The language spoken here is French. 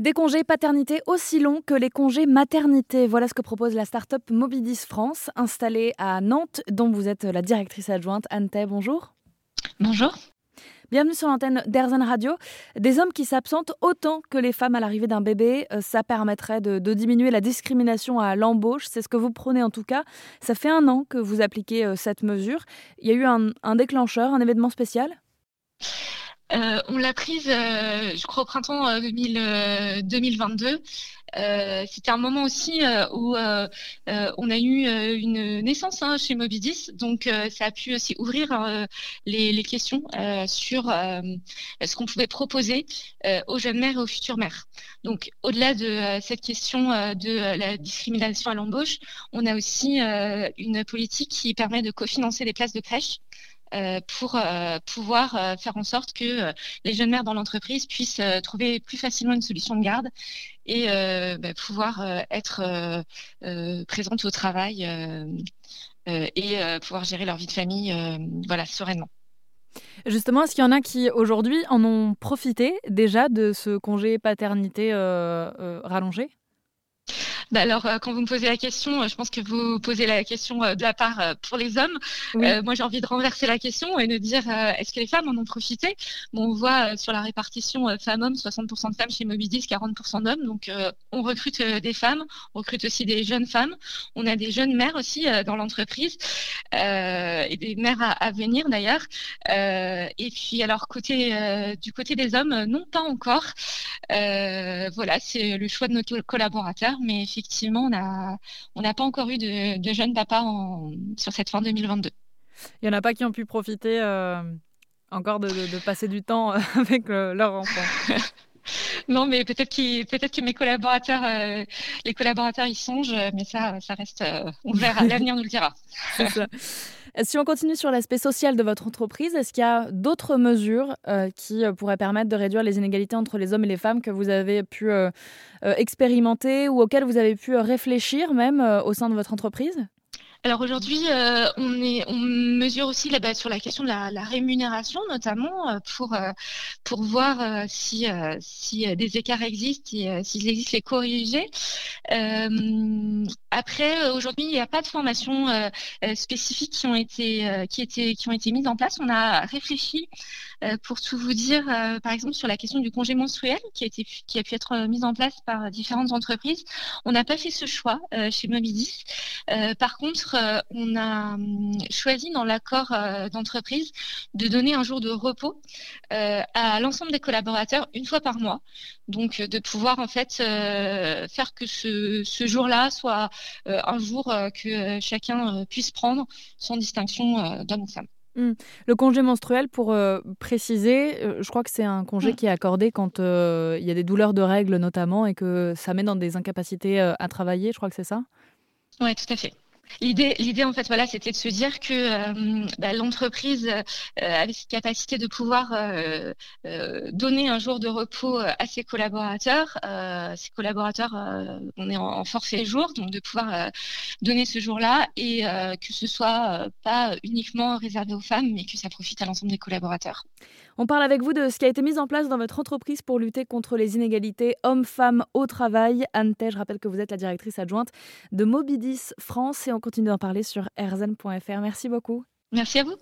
Des congés paternité aussi longs que les congés maternité. Voilà ce que propose la start-up Mobidis France, installée à Nantes, dont vous êtes la directrice adjointe. Anne bonjour. Bonjour. Bienvenue sur l'antenne d'Airzen Radio. Des hommes qui s'absentent autant que les femmes à l'arrivée d'un bébé, euh, ça permettrait de, diminuer la discrimination à l'embauche. C'est ce que vous prenez en tout cas. Ça fait un an que vous appliquez euh, cette mesure. Il y a eu un déclencheur, un événement spécial? Euh, on l'a prise, euh, je crois, au printemps 2022. Euh, c'était un moment aussi où on a eu une naissance hein, chez Mobidis, donc ça a pu aussi ouvrir les, questions sur ce qu'on pouvait proposer aux jeunes mères et aux futures mères. Donc, au-delà de cette question de la discrimination à l'embauche, on a aussi une politique qui permet de cofinancer des places de crèche. Euh, pour euh, pouvoir euh, faire en sorte que les jeunes mères dans l'entreprise puissent trouver plus facilement une solution de garde et bah, pouvoir être présentes au travail et pouvoir gérer leur vie de famille voilà, sereinement. Justement, est-ce qu'il y en a qui aujourd'hui en ont profité déjà de ce congé paternité rallongé? Alors, euh, quand vous me posez la question, euh, je pense que vous posez la question euh, de la part pour les hommes. moi, j'ai envie de renverser la question et de dire est-ce que les femmes en ont profité? Bon, On voit sur la répartition femmes-hommes, 60% de femmes chez Mobidis, 40% d'hommes. Donc, on recrute des femmes, on recrute aussi des jeunes femmes. On a des jeunes mères aussi dans l'entreprise et des mères à, venir d'ailleurs. et puis, alors, côté, du côté des hommes, non, pas encore. voilà, c'est le choix de nos collaborateurs, mais effectivement, on n'a pas encore eu de, jeunes papas sur cette fin 2022. Il n'y en a pas qui ont pu profiter euh, encore de, passer du temps avec leur enfant. non, mais peut-être peut que mes collaborateurs, euh, les collaborateurs y songent, mais ça, ça reste, euh, on verra, l'avenir nous le dira. Si on continue sur l'aspect social de votre entreprise, est-ce qu'il y a d'autres mesures euh, qui euh, pourraient permettre de réduire les inégalités entre les hommes et les femmes que vous avez pu euh, expérimenter ou auxquelles vous avez pu réfléchir même au sein de votre entreprise? Alors aujourd'hui, euh, on, mesure aussi sur la question de la, rémunération, notamment euh, pour, euh, pour voir si, si des écarts existent et s'il existe les corriger. après, aujourd'hui, il n'y a pas de formation spécifique qui ont été qui qui ont été mises en place. On a réfléchi pour tout vous dire, par exemple, sur la question du congé menstruel qui a, qui a pu être mise en place par différentes entreprises. On n'a pas fait ce choix chez Mobidis. Par contre, euh, on a hum, choisi dans l'accord euh, d'entreprise de donner un jour de repos euh, à l'ensemble des collaborateurs une fois par mois. Donc de pouvoir en fait faire que ce, jour-là soit un jour que chacun puisse prendre sans distinction d'homme ou femme. Hum. Le congé menstruel, pour préciser, je crois que c'est un congé hum. qui est accordé quand il y a des douleurs de règles notamment et que ça met dans des incapacités à travailler, je crois que c'est ça? Oui, tout à fait. L'idée, l'idée en fait, voilà, c'était de se dire que euh, bah, l'entreprise euh, avait cette capacité de pouvoir euh, donner un jour de repos à ses collaborateurs. ses collaborateurs, on est en, forfait jour, donc de pouvoir donner ce jour-là et que ce soit pas uniquement réservé aux femmes, mais que ça profite à l'ensemble des collaborateurs. On parle avec vous de ce qui a été mis en place dans votre entreprise pour lutter contre les inégalités hommes-femmes au travail. Anne je rappelle que vous êtes la directrice adjointe de Mobidis France et continue d'en parler sur rzn.fr. Merci beaucoup. Merci à vous.